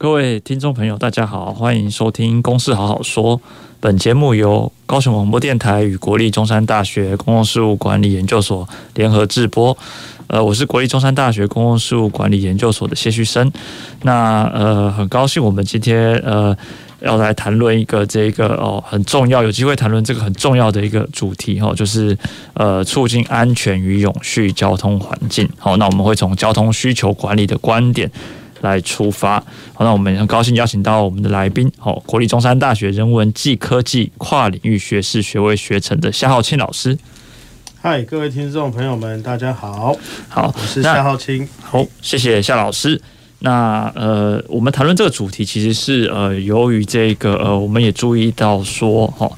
各位听众朋友，大家好，欢迎收听《公事好好说》。本节目由高雄广播电台与国立中山大学公共事务管理研究所联合制播。呃，我是国立中山大学公共事务管理研究所的谢旭升。那呃，很高兴我们今天呃要来谈论一个这个哦很重要，有机会谈论这个很重要的一个主题哈，就是呃促进安全与永续交通环境。好，那我们会从交通需求管理的观点。来出发，好，那我们很高兴邀请到我们的来宾，好，国立中山大学人文暨科技跨领域学士学位学程的夏浩钦老师。嗨，各位听众朋友们，大家好，好，我是夏浩钦，好，谢谢夏老师。那呃，我们谈论这个主题，其实是呃，由于这个呃，我们也注意到说，哈，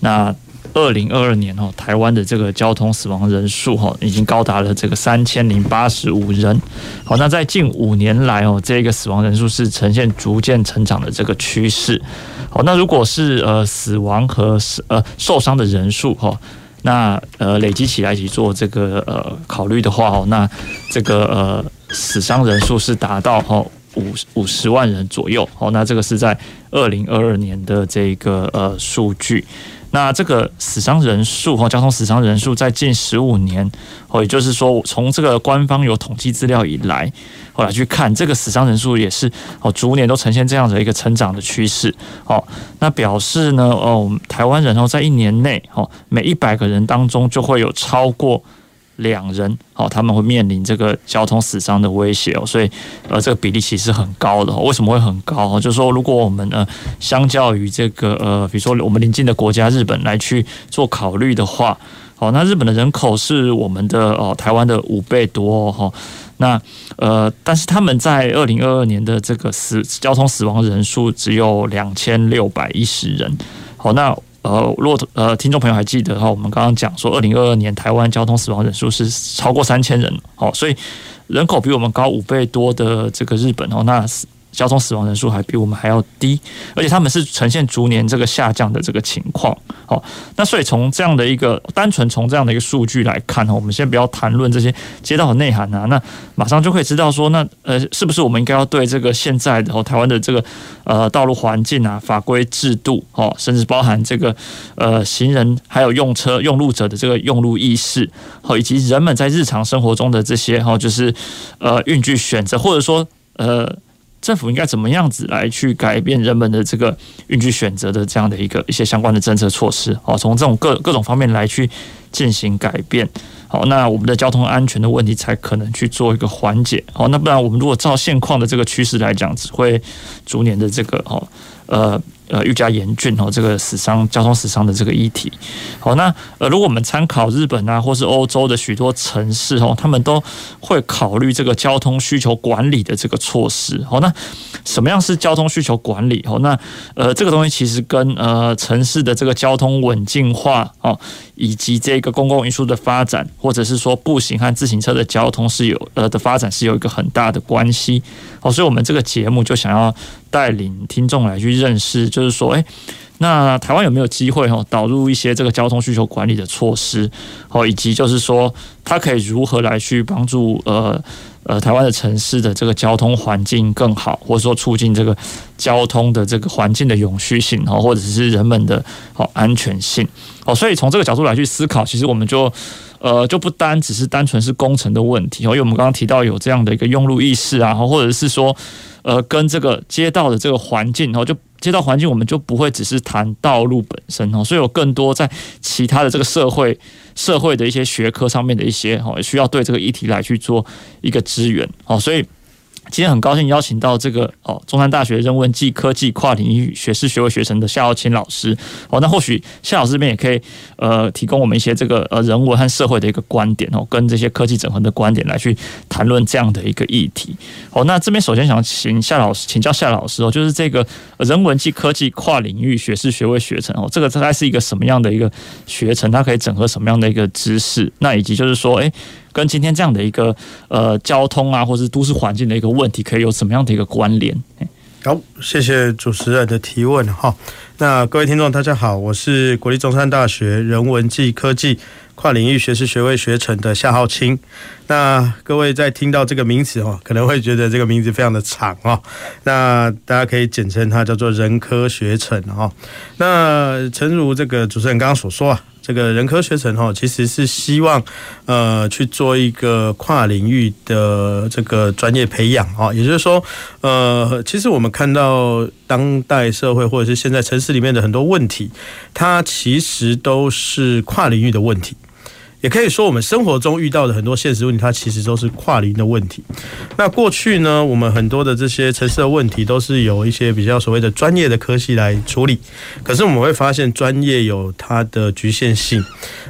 那。二零二二年哦，台湾的这个交通死亡人数哈，已经高达了这个三千零八十五人。好，那在近五年来哦，这个死亡人数是呈现逐渐成长的这个趋势。好，那如果是呃死亡和呃受伤的人数哈，那呃累积起来一起做这个呃考虑的话哦，那这个呃死伤人数是达到哈五五十万人左右。好，那这个是在二零二二年的这个呃数据。那这个死伤人数和，交通死伤人数在近十五年，哦，也就是说，从这个官方有统计资料以来，后来去看这个死伤人数也是哦，逐年都呈现这样的一个成长的趋势。哦，那表示呢，哦，台湾人哦，在一年内，哦，每一百个人当中就会有超过。两人，好，他们会面临这个交通死伤的威胁哦，所以，呃，这个比例其实很高的。为什么会很高？就是说，如果我们呃，相较于这个呃，比如说我们邻近的国家日本来去做考虑的话，好，那日本的人口是我们的哦，台湾的五倍多哈。那呃，但是他们在二零二二年的这个死交通死亡人数只有两千六百一十人。好，那。呃，骆驼呃听众朋友还记得哈，我们刚刚讲说，二零二二年台湾交通死亡人数是超过三千人，好，所以人口比我们高五倍多的这个日本哦，那交通死亡人数还比我们还要低，而且他们是呈现逐年这个下降的这个情况。好，那所以从这样的一个单纯从这样的一个数据来看，哈我们先不要谈论这些街道的内涵啊，那马上就可以知道说，那呃是不是我们应该要对这个现在的台湾的这个呃道路环境啊、法规制度哦，甚至包含这个呃行人还有用车用路者的这个用路意识，好，以及人们在日常生活中的这些哈，就是呃运具选择，或者说呃。政府应该怎么样子来去改变人们的这个运具选择的这样的一个一些相关的政策措施？哦，从这种各各种方面来去进行改变。好，那我们的交通安全的问题才可能去做一个缓解。好，那不然我们如果照现况的这个趋势来讲，只会逐年的这个哦呃。呃，愈加严峻哦，这个死伤、交通死伤的这个议题。好，那呃，如果我们参考日本啊，或是欧洲的许多城市哦，他们都会考虑这个交通需求管理的这个措施。好，那什么样是交通需求管理？哦，那呃，这个东西其实跟呃城市的这个交通稳定化哦，以及这个公共运输的发展，或者是说步行和自行车的交通是有呃的发展是有一个很大的关系。好，所以我们这个节目就想要。带领听众来去认识，就是说，诶，那台湾有没有机会哈导入一些这个交通需求管理的措施，哦，以及就是说，它可以如何来去帮助呃呃台湾的城市的这个交通环境更好，或者说促进这个交通的这个环境的永续性哦，或者是人们的哦安全性。哦，所以从这个角度来去思考，其实我们就呃就不单只是单纯是工程的问题哦，因为我们刚刚提到有这样的一个用路意识啊，或者是说。呃，跟这个街道的这个环境，然后就街道环境，我们就不会只是谈道路本身哦，所以有更多在其他的这个社会社会的一些学科上面的一些哦，需要对这个议题来去做一个支援哦，所以今天很高兴邀请到这个哦，中山大学人文暨科技跨领域学士学位学程的夏耀钦老师哦，那或许夏老师这边也可以呃提供我们一些这个呃人文和社会的一个观点哦，跟这些科技整合的观点来去谈论这样的一个议题哦。那这边首先想请夏老师请教夏老师哦，就是这个人文暨科技跨领域学士学位学程哦，这个大概是一个什么样的一个学程？它可以整合什么样的一个知识？那以及就是说，哎。跟今天这样的一个呃交通啊，或是都市环境的一个问题，可以有什么样的一个关联？好，谢谢主持人的提问哈。那各位听众大家好，我是国立中山大学人文暨科技跨领域学士学位学程的夏浩清。那各位在听到这个名词哈，可能会觉得这个名字非常的长啊。那大家可以简称它叫做人科学程哈。那诚如这个主持人刚刚所说啊。这个人科学城哈，其实是希望呃去做一个跨领域的这个专业培养啊，也就是说，呃，其实我们看到当代社会或者是现在城市里面的很多问题，它其实都是跨领域的问题。也可以说，我们生活中遇到的很多现实问题，它其实都是跨龄的问题。那过去呢，我们很多的这些城市的问题，都是有一些比较所谓的专业的科系来处理。可是我们会发现，专业有它的局限性，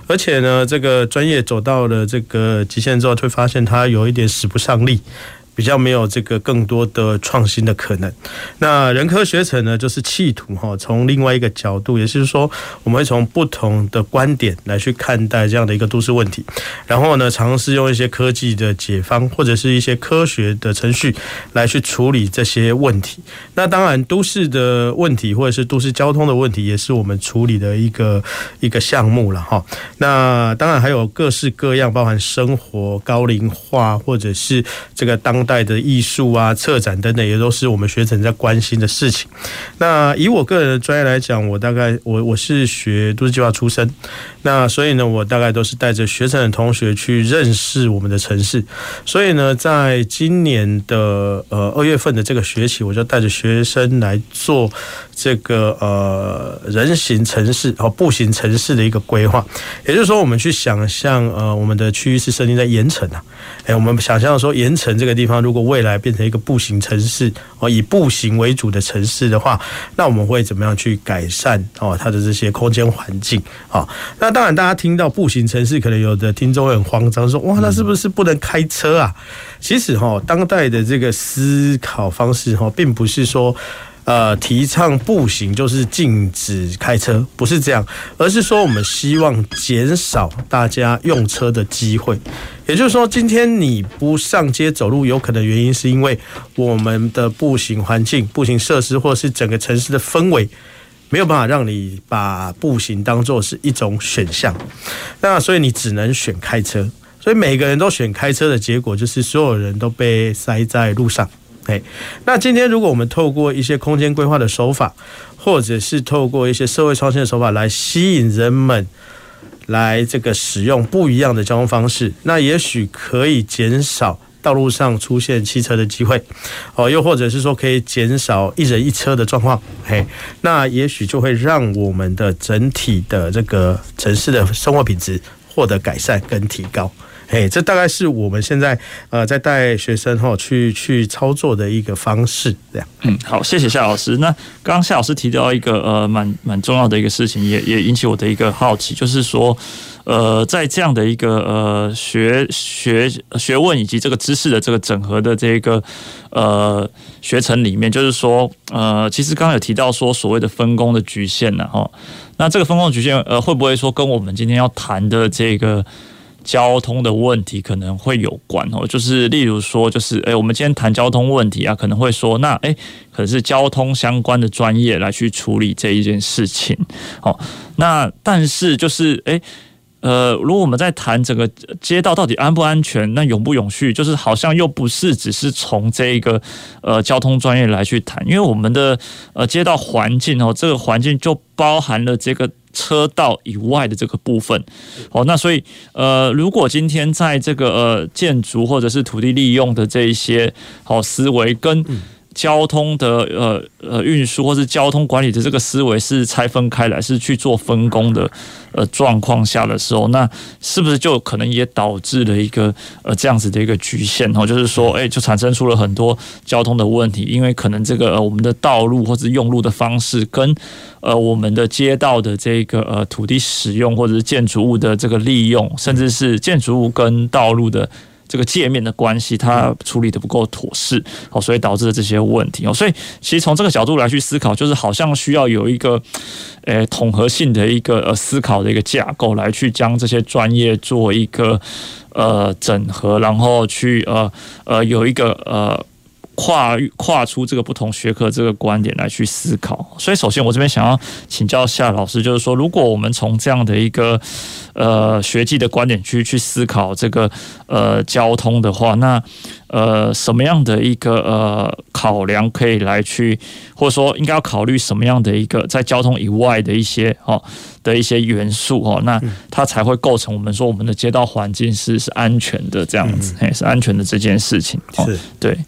而且呢，这个专业走到了这个极限之后，会发现它有一点使不上力。比较没有这个更多的创新的可能。那人科学城呢，就是企图哈，从另外一个角度，也就是说，我们会从不同的观点来去看待这样的一个都市问题，然后呢，尝试用一些科技的解方或者是一些科学的程序来去处理这些问题。那当然，都市的问题或者是都市交通的问题，也是我们处理的一个一个项目了哈。那当然还有各式各样，包含生活高龄化或者是这个当代的艺术啊、策展等等，也都是我们学程在关心的事情。那以我个人的专业来讲，我大概我我是学都市计划出身，那所以呢，我大概都是带着学生的同学去认识我们的城市。所以呢，在今年的呃二月份的这个学期，我就带着学生来做这个呃人行城市和步行城市的一个规划。也就是说，我们去想象呃我们的区域是设定在盐城啊，哎，我们想象说盐城这个地方。如果未来变成一个步行城市哦，以步行为主的城市的话，那我们会怎么样去改善哦它的这些空间环境啊？那当然，大家听到步行城市，可能有的听众会很慌张，说哇，那是不是不能开车啊？其实哈，当代的这个思考方式哈，并不是说。呃，提倡步行就是禁止开车，不是这样，而是说我们希望减少大家用车的机会。也就是说，今天你不上街走路，有可能原因是因为我们的步行环境、步行设施，或是整个城市的氛围，没有办法让你把步行当做是一种选项。那所以你只能选开车。所以每个人都选开车的结果，就是所有人都被塞在路上。哎，那今天如果我们透过一些空间规划的手法，或者是透过一些社会创新的手法来吸引人们来这个使用不一样的交通方式，那也许可以减少道路上出现汽车的机会，哦，又或者是说可以减少一人一车的状况，嘿，那也许就会让我们的整体的这个城市的生活品质获得改善跟提高。哎，这大概是我们现在呃在带学生哈去去操作的一个方式，这样。嗯，好，谢谢夏老师。那刚刚夏老师提到一个呃蛮蛮重要的一个事情，也也引起我的一个好奇，就是说呃在这样的一个呃学学学问以及这个知识的这个整合的这个呃学程里面，就是说呃其实刚刚有提到说所谓的分工的局限呢哈，那这个分工的局限呃会不会说跟我们今天要谈的这个？交通的问题可能会有关哦，就是例如说，就是诶，我们今天谈交通问题啊，可能会说，那诶，可是交通相关的专业来去处理这一件事情，哦，那但是就是诶，呃，如果我们在谈整个街道到底安不安全，那永不永续，就是好像又不是只是从这一个呃交通专业来去谈，因为我们的呃街道环境哦，这个环境就包含了这个。车道以外的这个部分，哦，那所以呃，如果今天在这个呃建筑或者是土地利用的这一些好思维跟交通的呃呃运输或是交通管理的这个思维是拆分开来，是去做分工的呃状况下的时候，那是不是就可能也导致了一个呃这样子的一个局限哦？就是说，哎，就产生出了很多交通的问题，因为可能这个呃我们的道路或者用路的方式跟呃我们的街道的这个呃土地使用或者是建筑物的这个利用，甚至是建筑物跟道路的。这个界面的关系，它处理的不够妥适，好，所以导致了这些问题哦。所以其实从这个角度来去思考，就是好像需要有一个，呃，统合性的一个呃思考的一个架构，来去将这些专业做一个呃整合，然后去呃呃有一个呃。跨跨出这个不同学科这个观点来去思考，所以首先我这边想要请教夏老师，就是说，如果我们从这样的一个呃学际的观点去去思考这个呃交通的话，那呃什么样的一个呃考量可以来去，或者说应该要考虑什么样的一个在交通以外的一些哦的一些元素哦，那它才会构成我们说我们的街道环境是是安全的这样子，哎，是安全的这件事情，是。对。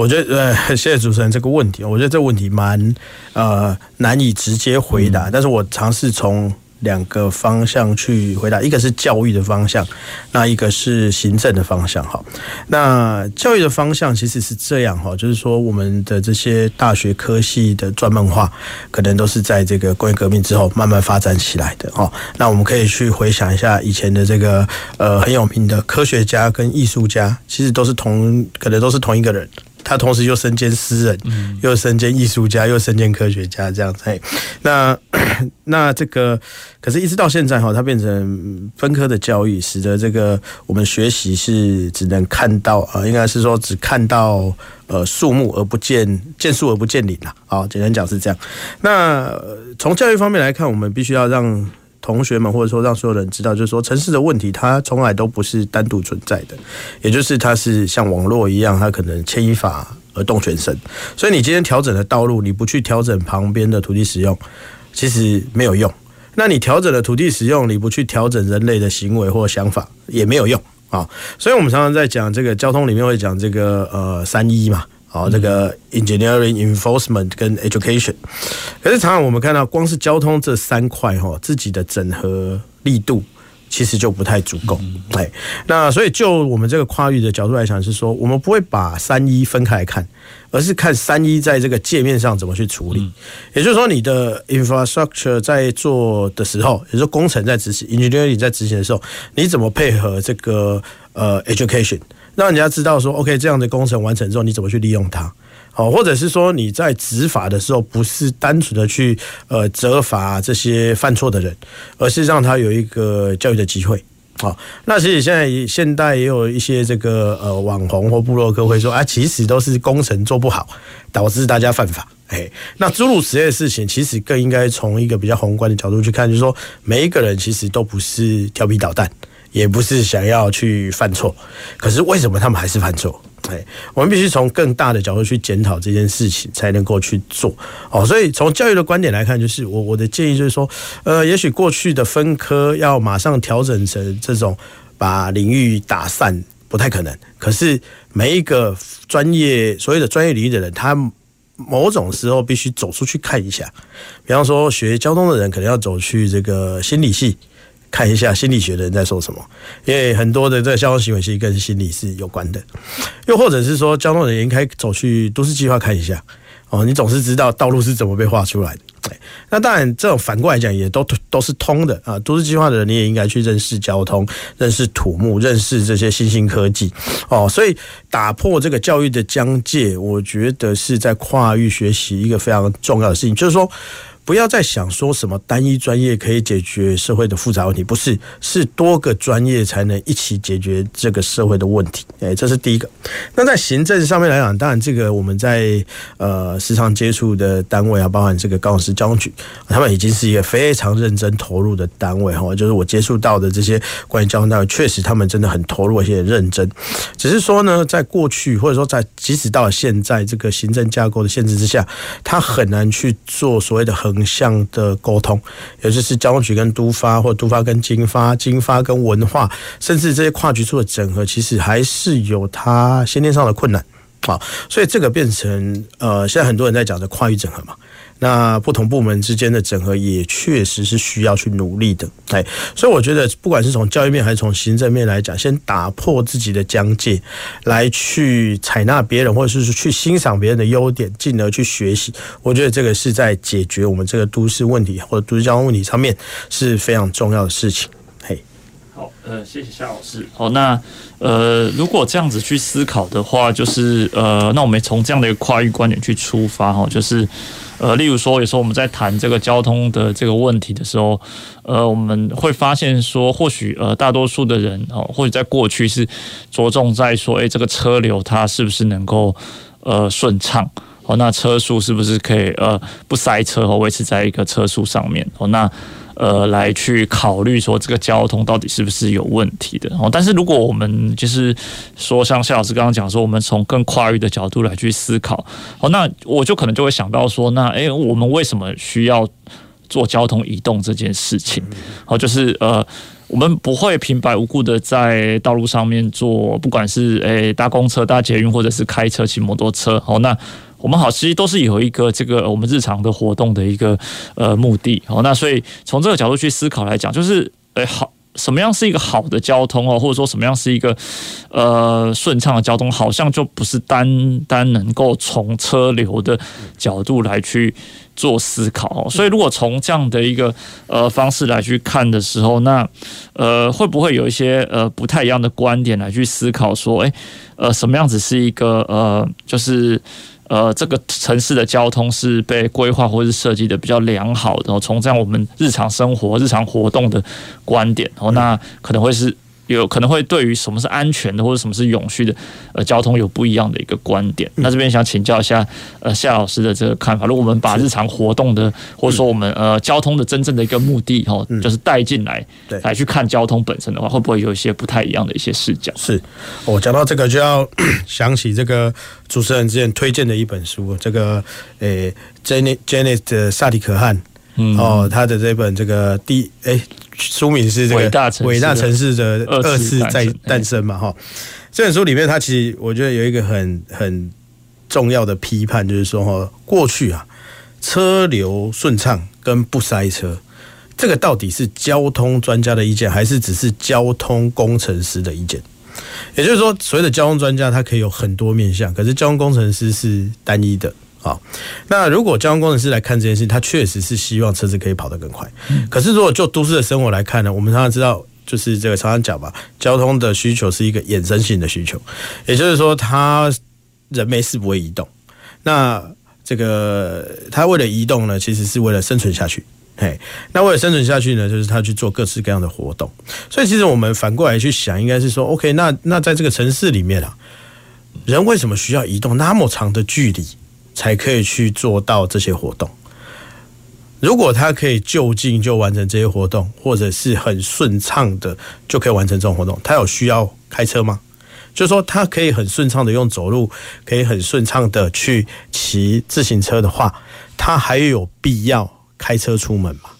我觉得呃，谢谢主持人这个问题，我觉得这个问题蛮呃难以直接回答，但是我尝试从两个方向去回答，一个是教育的方向，那一个是行政的方向。哈，那教育的方向其实是这样哈，就是说我们的这些大学科系的专门化，可能都是在这个工业革命之后慢慢发展起来的哈。那我们可以去回想一下以前的这个呃很有名的科学家跟艺术家，其实都是同可能都是同一个人。他同时又身兼诗人，又身兼艺术家，又身兼科学家，这样子。那 那这个，可是，一直到现在哈，他变成分科的教育，使得这个我们学习是只能看到啊，应该是说只看到呃树木而不见见树而不见林啦。好，简单讲是这样。那从教育方面来看，我们必须要让。同学们，或者说让所有人知道，就是说城市的问题，它从来都不是单独存在的，也就是它是像网络一样，它可能牵一发而动全身。所以你今天调整了道路，你不去调整旁边的土地使用，其实没有用。那你调整了土地使用，你不去调整人类的行为或想法，也没有用啊。所以我们常常在讲这个交通里面会讲这个呃三一嘛。好，这个 engineering enforcement 跟 education，可是常常我们看到，光是交通这三块哈，自己的整合力度其实就不太足够。哎，那所以就我们这个跨域的角度来讲，是说我们不会把三一分开来看，而是看三一在这个界面上怎么去处理。也就是说，你的 infrastructure 在做的时候，也就是工程在执行，engineering 在执行的时候，你怎么配合这个呃 education？让人家知道说，OK，这样的工程完成之后，你怎么去利用它？好，或者是说你在执法的时候，不是单纯的去呃责罚这些犯错的人，而是让他有一个教育的机会。好，那其实现在现代也有一些这个呃网红或部落客会说，啊，其实都是工程做不好，导致大家犯法。哎，那诸如此类的事情，其实更应该从一个比较宏观的角度去看，就是说每一个人其实都不是调皮捣蛋。也不是想要去犯错，可是为什么他们还是犯错？哎，我们必须从更大的角度去检讨这件事情，才能够去做哦。所以从教育的观点来看，就是我我的建议就是说，呃，也许过去的分科要马上调整成这种把领域打散，不太可能。可是每一个专业所谓的专业领域的人，他某种时候必须走出去看一下。比方说学交通的人，可能要走去这个心理系。看一下心理学的人在说什么，因为很多的这个交通行为其实跟心理是有关的，又或者是说交通人员应该走去都市计划看一下哦，你总是知道道路是怎么被画出来的。那当然，这种反过来讲也都都是通的啊。都市计划的人你也应该去认识交通，认识土木，认识这些新兴科技哦。所以打破这个教育的疆界，我觉得是在跨域学习一个非常重要的事情，就是说。不要再想说什么单一专业可以解决社会的复杂问题，不是，是多个专业才能一起解决这个社会的问题。哎，这是第一个。那在行政上面来讲，当然这个我们在呃时常接触的单位啊，包含这个高雄市交通局，他们已经是一个非常认真投入的单位哈。就是我接触到的这些关于交通单位，确实他们真的很投入，而且很认真。只是说呢，在过去或者说在即使到了现在这个行政架构的限制之下，他很难去做所谓的很向的沟通，也就是交通局跟都发，或都发跟经发，经发跟文化，甚至这些跨局处的整合，其实还是有它先天上的困难。好，所以这个变成呃，现在很多人在讲的跨域整合嘛。那不同部门之间的整合也确实是需要去努力的，哎，所以我觉得不管是从教育面还是从行政面来讲，先打破自己的疆界，来去采纳别人或者是去欣赏别人的优点，进而去学习，我觉得这个是在解决我们这个都市问题或者都市交通问题上面是非常重要的事情。好，呃，谢谢夏老师。好，那呃，如果这样子去思考的话，就是呃，那我们从这样的一个跨域观点去出发，哈，就是。呃，例如说，有时候我们在谈这个交通的这个问题的时候，呃，我们会发现说，或许呃，大多数的人哦，或许在过去是着重在说，哎，这个车流它是不是能够呃顺畅？哦，那车速是不是可以呃不塞车和维持在一个车速上面？哦，那。呃，来去考虑说这个交通到底是不是有问题的哦？但是如果我们就是说，像夏老师刚刚讲说，我们从更跨域的角度来去思考，哦，那我就可能就会想到说，那诶，我们为什么需要做交通移动这件事情？哦，就是呃，我们不会平白无故的在道路上面做，不管是诶搭公车、搭捷运，或者是开车、骑摩托车，哦，那。我们好，其实都是有一个这个我们日常的活动的一个呃目的哦。那所以从这个角度去思考来讲，就是诶好，什么样是一个好的交通哦，或者说什么样是一个呃顺畅的交通，好像就不是单单能够从车流的角度来去做思考。所以如果从这样的一个呃方式来去看的时候，那呃会不会有一些呃不太一样的观点来去思考说，诶呃什么样子是一个呃就是。呃，这个城市的交通是被规划或是设计的比较良好的，从这样我们日常生活、日常活动的观点，哦，那可能会是。有可能会对于什么是安全的或者什么是永续的呃交通有不一样的一个观点。那这边想请教一下呃夏老师的这个看法。如果我们把日常活动的或者说我们呃交通的真正的一个目的哦，就是带进来来去看交通本身的话，会不会有一些不太一样的一些视角？是，我讲到这个就要想起这个主持人之前推荐的一本书，这个诶 Janet Janet 的萨迪可汗。哦，他的这本这个第哎书名是这个伟大伟大城市的二次再诞生嘛哈，这本书里面它其实我觉得有一个很很重要的批判，就是说哈，过去啊车流顺畅跟不塞车，这个到底是交通专家的意见，还是只是交通工程师的意见？也就是说，所谓的交通专家他可以有很多面向，可是交通工程师是单一的。好，那如果交通工程师来看这件事，他确实是希望车子可以跑得更快。可是如果就都市的生活来看呢，我们常常知道，就是这个常常讲吧，交通的需求是一个衍生性的需求，也就是说，他人没事不会移动。那这个他为了移动呢，其实是为了生存下去。嘿，那为了生存下去呢，就是他去做各式各样的活动。所以其实我们反过来去想，应该是说，OK，那那在这个城市里面啊，人为什么需要移动那么长的距离？才可以去做到这些活动。如果他可以就近就完成这些活动，或者是很顺畅的就可以完成这种活动，他有需要开车吗？就说，他可以很顺畅的用走路，可以很顺畅的去骑自行车的话，他还有必要开车出门吗？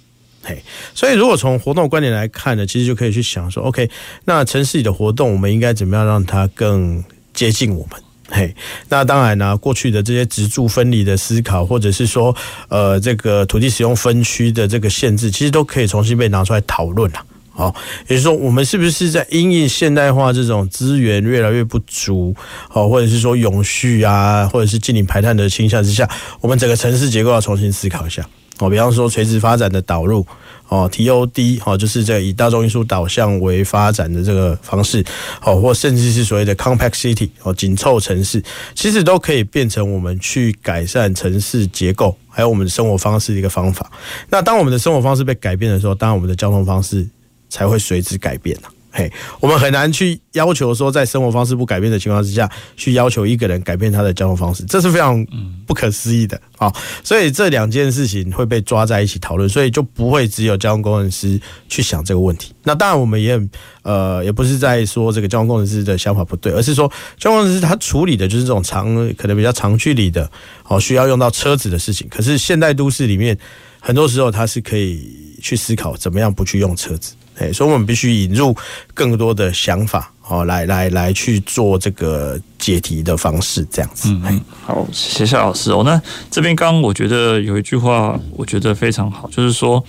嘿，所以如果从活动观点来看呢，其实就可以去想说，OK，那城市里的活动，我们应该怎么样让它更接近我们？嘿，那当然呢，过去的这些植住分离的思考，或者是说，呃，这个土地使用分区的这个限制，其实都可以重新被拿出来讨论了。好，也就是说，我们是不是在因应现代化这种资源越来越不足，好，或者是说永续啊，或者是净零排碳的倾向之下，我们整个城市结构要重新思考一下。哦，比方说垂直发展的导入。哦，TOD 哦，就是这以大众运输导向为发展的这个方式，哦，或甚至是所谓的 Compact City 哦，紧凑城市，其实都可以变成我们去改善城市结构，还有我们的生活方式的一个方法。那当我们的生活方式被改变的时候，当然我们的交通方式才会随之改变。嘿，我们很难去要求说，在生活方式不改变的情况之下，去要求一个人改变他的交通方式，这是非常不可思议的啊！所以这两件事情会被抓在一起讨论，所以就不会只有交通工程师去想这个问题。那当然，我们也呃，也不是在说这个交通工程师的想法不对，而是说交通工程师他处理的就是这种长，可能比较长距离的，哦，需要用到车子的事情。可是现代都市里面，很多时候他是可以去思考怎么样不去用车子。所以我们必须引入更多的想法，哦，来来来去做这个解题的方式，这样子。嗯，好，谢谢老师哦。那这边刚刚我觉得有一句话，我觉得非常好，就是说，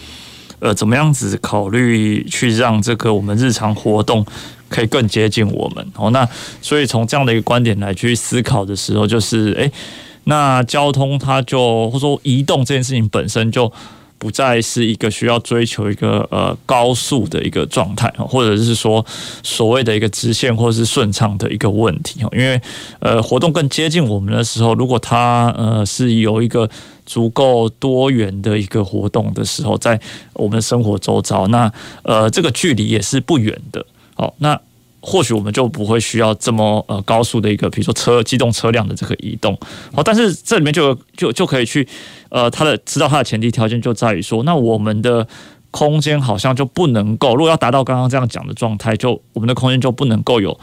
呃，怎么样子考虑去让这个我们日常活动可以更接近我们哦。那所以从这样的一个观点来去思考的时候，就是，诶，那交通它就或者说移动这件事情本身就。不再是一个需要追求一个呃高速的一个状态，或者是说所谓的一个直线或是顺畅的一个问题，因为呃活动更接近我们的时候，如果它呃是有一个足够多元的一个活动的时候，在我们的生活周遭，那呃这个距离也是不远的。好，那。或许我们就不会需要这么呃高速的一个，比如说车机动车辆的这个移动，好，但是这里面就就就可以去呃，它的知道它的前提条件就在于说，那我们的空间好像就不能够，如果要达到刚刚这样讲的状态，就我们的空间就不能够有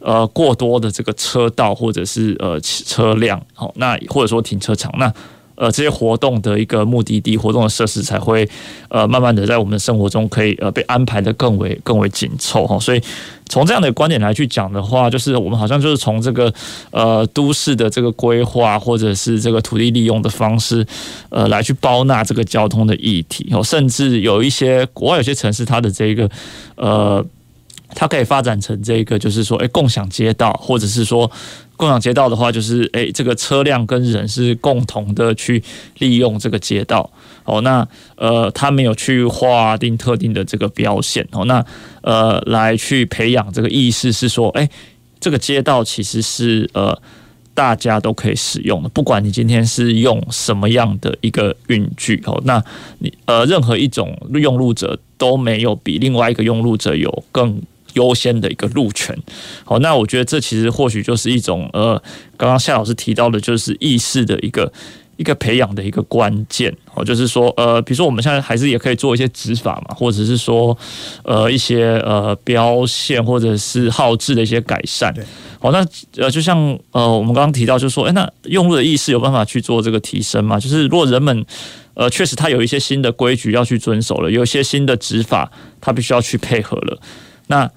呃过多的这个车道或者是呃车辆，好，那或者说停车场那。呃，这些活动的一个目的地、活动的设施才会呃，慢慢的在我们的生活中可以呃被安排得更为更为紧凑哈。所以从这样的观点来去讲的话，就是我们好像就是从这个呃都市的这个规划或者是这个土地利用的方式呃来去包纳这个交通的议题哦，甚至有一些国外有些城市它的这个呃。它可以发展成这个，就是说，诶，共享街道，或者是说，共享街道的话，就是，诶，这个车辆跟人是共同的去利用这个街道。哦，那呃，他没有去划定特定的这个标线。哦，那呃，来去培养这个意识，是说，诶，这个街道其实是呃，大家都可以使用的，不管你今天是用什么样的一个运具。哦，那你呃，任何一种用路者都没有比另外一个用路者有更。优先的一个路权，好，那我觉得这其实或许就是一种呃，刚刚夏老师提到的，就是意识的一个一个培养的一个关键，哦，就是说呃，比如说我们现在还是也可以做一些执法嘛，或者是说呃一些呃标线或者是号志的一些改善，好，那呃就像呃我们刚刚提到，就是说，哎，那用路的意识有办法去做这个提升吗？就是如果人们呃确实他有一些新的规矩要去遵守了，有一些新的执法，他必须要去配合了，那。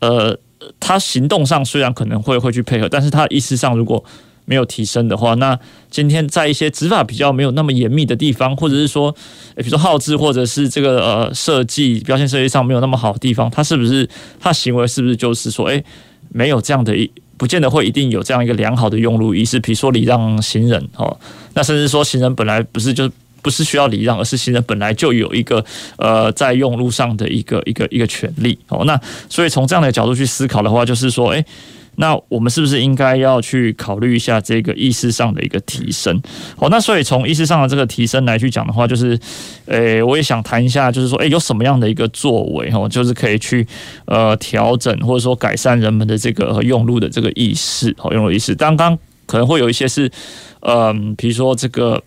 呃，他行动上虽然可能会会去配合，但是他意识上如果没有提升的话，那今天在一些执法比较没有那么严密的地方，或者是说，比如说号志或者是这个呃设计标线设计上没有那么好的地方，他是不是他行为是不是就是说，诶，没有这样的一，不见得会一定有这样一个良好的用路意识，比如说礼让行人哦，那甚至说行人本来不是就。不是需要礼让，而是行人本来就有一个呃在用路上的一个一个一个权利哦。那所以从这样的角度去思考的话，就是说，诶，那我们是不是应该要去考虑一下这个意识上的一个提升？哦，那所以从意识上的这个提升来去讲的话，就是，诶，我也想谈一下，就是说，诶，有什么样的一个作为哦，就是可以去呃调整或者说改善人们的这个用路的这个意识哦，用路意识。刚刚可能会有一些是，嗯、比如说这个。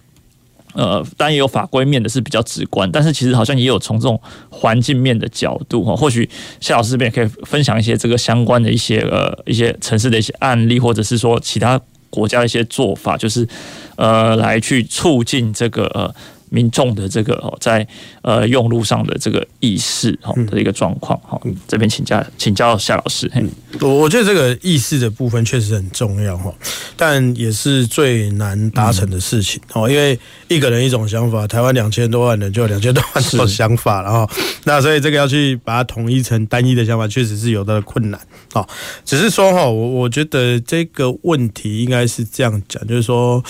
呃，当然也有法规面的是比较直观，但是其实好像也有从这种环境面的角度哈，或许夏老师这边可以分享一些这个相关的一些呃一些城市的一些案例，或者是说其他国家的一些做法，就是呃来去促进这个呃。民众的这个哦，在呃用路上的这个意识哈的一个状况哈，这边请教请教夏老师。嗯，我我觉得这个意识的部分确实很重要哈，但也是最难达成的事情哦，因为一个人一种想法，台湾两千多万人就有两千多万种想法，然后那所以这个要去把它统一成单一的想法，确实是有的困难哦。只是说哈，我我觉得这个问题应该是这样讲，就是说，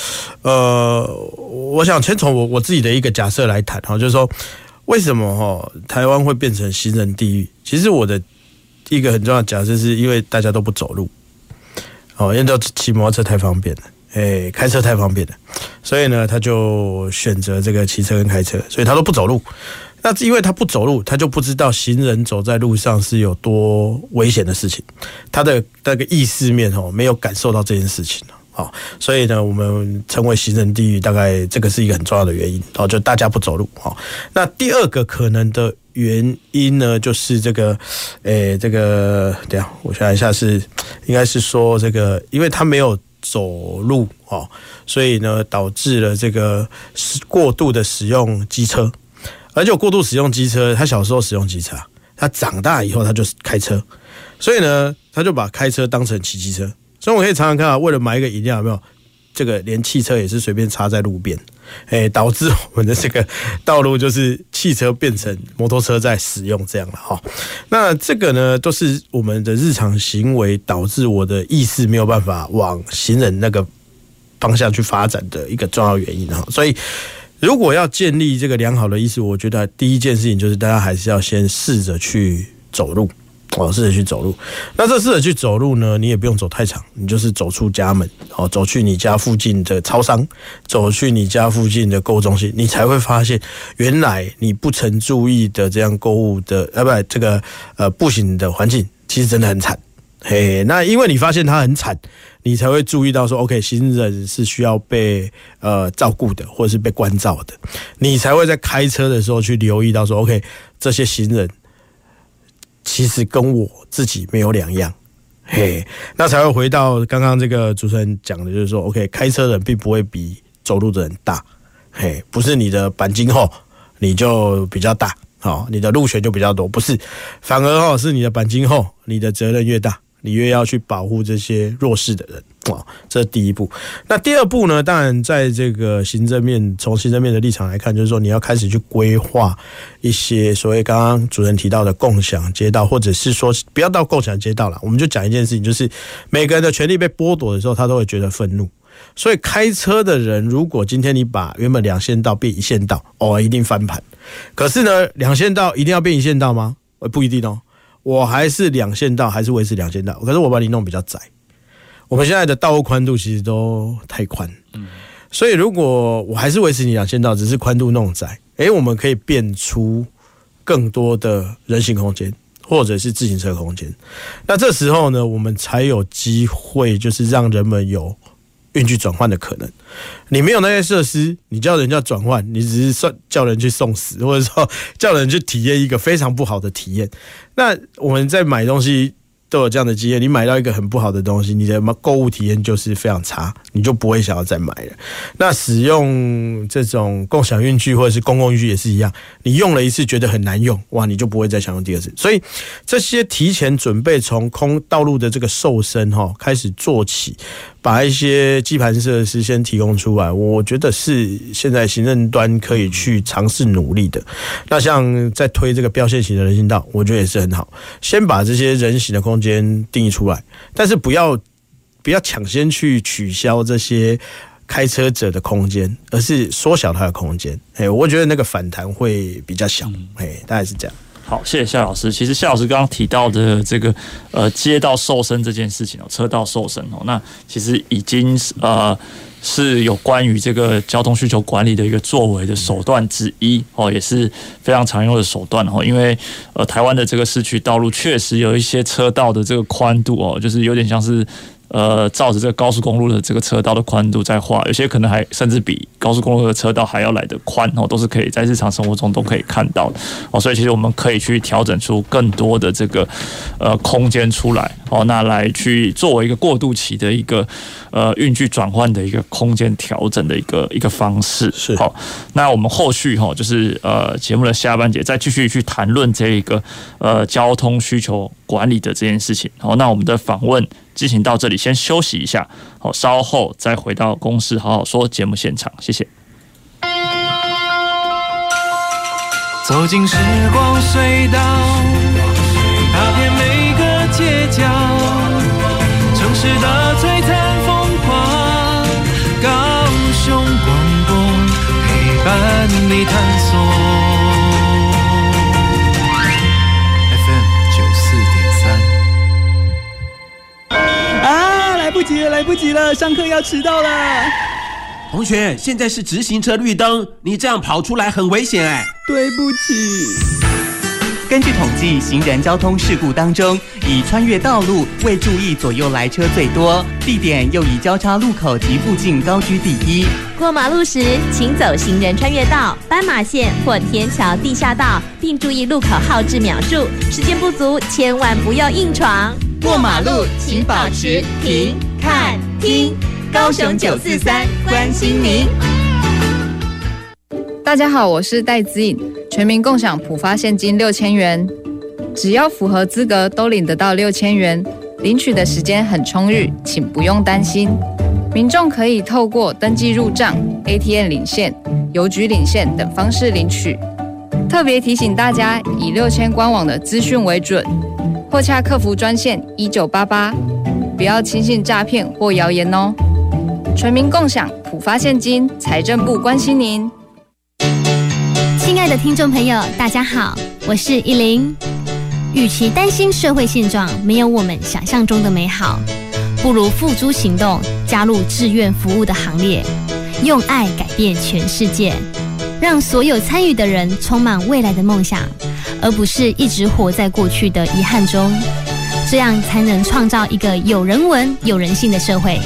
呃，我想先从我我自己的。一个假设来谈哈，就是说为什么哈台湾会变成行人地狱？其实我的一个很重要的假设是因为大家都不走路，哦，因为都骑摩托车太方便了，哎，开车太方便了，所以呢，他就选择这个骑车跟开车，所以他都不走路。那因为他不走路，他就不知道行人走在路上是有多危险的事情，他的那个意识面哦，没有感受到这件事情。好，所以呢，我们称为行人地狱，大概这个是一个很重要的原因。哦，就大家不走路。好，那第二个可能的原因呢，就是这个，诶，这个，等下我想一下是，应该是说这个，因为他没有走路哦，所以呢，导致了这个过度的使用机车，而且过度使用机车，他小时候使用机车，他长大以后他就开车，所以呢。他就把开车当成骑机车。所以我可以常常看到，为了买一个饮料，有没有？这个连汽车也是随便插在路边，哎，导致我们的这个道路就是汽车变成摩托车在使用这样了哈。那这个呢，都是我们的日常行为导致我的意识没有办法往行人那个方向去发展的一个重要原因哈。所以，如果要建立这个良好的意识，我觉得第一件事情就是大家还是要先试着去走路。哦，试着去走路。那这试着去走路呢，你也不用走太长，你就是走出家门，哦，走去你家附近的超商，走去你家附近的购物中心，你才会发现，原来你不曾注意的这样购物的，呃，不，这个呃步行的环境，其实真的很惨。嘿，那因为你发现它很惨，你才会注意到说，OK，行人是需要被呃照顾的，或者是被关照的，你才会在开车的时候去留意到说，OK，这些行人。其实跟我自己没有两样，嘿，那才会回到刚刚这个主持人讲的，就是说，OK，开车的人并不会比走路的人大，嘿，不是你的钣金厚，你就比较大，好，你的路权就比较多，不是，反而哦，是你的钣金厚，你的责任越大。你越要去保护这些弱势的人啊，这是第一步。那第二步呢？当然，在这个行政面，从行政面的立场来看，就是说你要开始去规划一些所谓刚刚主任提到的共享街道，或者是说不要到共享街道了，我们就讲一件事情，就是每个人的权利被剥夺的时候，他都会觉得愤怒。所以开车的人，如果今天你把原本两线道变一线道，哦，一定翻盘。可是呢，两线道一定要变一线道吗？呃不一定哦。我还是两线道，还是维持两线道。可是我把你弄比较窄。我们现在的道路宽度其实都太宽，嗯，所以如果我还是维持你两线道，只是宽度弄窄，诶，我们可以变出更多的人行空间，或者是自行车空间。那这时候呢，我们才有机会，就是让人们有。运具转换的可能，你没有那些设施，你叫人家转换，你只是算叫人去送死，或者说 叫人去体验一个非常不好的体验。那我们在买东西。都有这样的经验，你买到一个很不好的东西，你的购物体验就是非常差，你就不会想要再买了。那使用这种共享运具或者是公共运具也是一样，你用了一次觉得很难用，哇，你就不会再想用第二次。所以这些提前准备，从空道路的这个瘦身哈开始做起，把一些基盘设施先提供出来，我觉得是现在行政端可以去尝试努力的。那像在推这个标线型的人行道，我觉得也是很好，先把这些人行的空间。定义出来，但是不要不要抢先去取消这些开车者的空间，而是缩小它的空间。哎，我觉得那个反弹会比较小。哎，大概是这样。好，谢谢夏老师。其实夏老师刚刚提到的这个呃街道瘦身这件事情哦，车道瘦身哦，那其实已经呃。是有关于这个交通需求管理的一个作为的手段之一哦，也是非常常用的手段哦。因为呃，台湾的这个市区道路确实有一些车道的这个宽度哦，就是有点像是。呃，照着这个高速公路的这个车道的宽度在画，有些可能还甚至比高速公路的车道还要来得宽哦，都是可以在日常生活中都可以看到的哦。所以其实我们可以去调整出更多的这个呃空间出来哦，那来去作为一个过渡期的一个呃运距转换的一个空间调整的一个一个方式。是好，那我们后续哈就是呃节目的下半节再继续去谈论这一个呃交通需求管理的这件事情。好，那我们的访问。进行到这里，先休息一下，好，稍后再回到公司好好说节目现场，谢谢。走进时光隧道，踏遍每个街角，城市的璀璨风光，高雄广播陪伴你探索。不及了，来不及了，上课要迟到了。同学，现在是直行车绿灯，你这样跑出来很危险哎。对不起。根据统计，行人交通事故当中，以穿越道路未注意左右来车最多，地点又以交叉路口及附近高居第一。过马路时，请走行人穿越道、斑马线或天桥地下道，并注意路口号志秒数。时间不足，千万不要硬闯。过马路请保持停、看、听。高雄九四三关心您。大家好，我是戴资颖，全民共享普发现金六千元，只要符合资格都领得到六千元。领取的时间很充裕，请不用担心。民众可以透过登记入账、ATM 领现、邮局领现等方式领取。特别提醒大家，以六千官网的资讯为准，或洽客服专线一九八八，不要轻信诈骗或谣言哦。全民共享，普发现金，财政部关心您。亲爱的听众朋友，大家好，我是依林。与其担心社会现状没有我们想象中的美好，不如付诸行动，加入志愿服务的行列，用爱改变全世界，让所有参与的人充满未来的梦想，而不是一直活在过去的遗憾中。这样才能创造一个有人文、有人性的社会。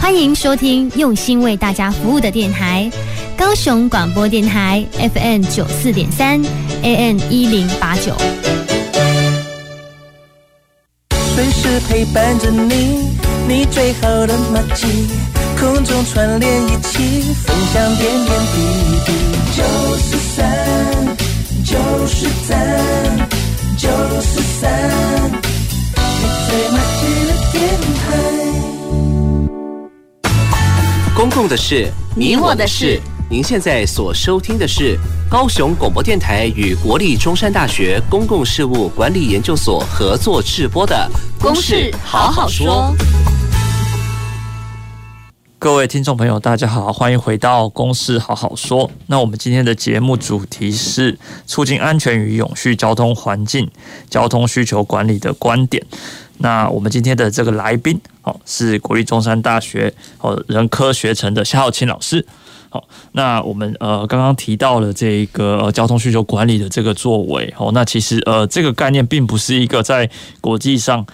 欢迎收听用心为大家服务的电台——高雄广播电台 FM 九四点三，AN 一零八九。随时陪伴着你，你最好的默契，空中串联一起，分享点点滴滴。九四三，九四三，九四三。公共的事，你我的事。您现在所收听的是高雄广播电台与国立中山大学公共事务管理研究所合作制播的《公事好好说》。各位听众朋友，大家好，欢迎回到《公事好好说》。那我们今天的节目主题是促进安全与永续交通环境、交通需求管理的观点。那我们今天的这个来宾，哦，是国立中山大学哦人科学城的夏浩清老师。好，那我们呃刚刚提到了这个呃交通需求管理的这个作为，哦，那其实呃这个概念并不是一个在国际上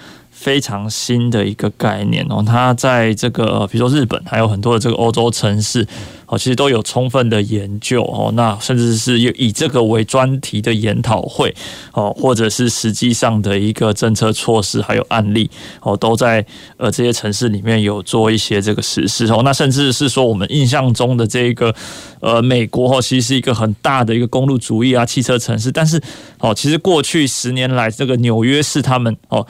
非常新的一个概念哦，它在这个比如说日本还有很多的这个欧洲城市。哦，其实都有充分的研究哦，那甚至是以这个为专题的研讨会哦，或者是实际上的一个政策措施，还有案例哦，都在呃这些城市里面有做一些这个实施哦。那甚至是说我们印象中的这个呃美国哦，其实是一个很大的一个公路主义啊，汽车城市，但是哦，其实过去十年来，这个纽约市他们哦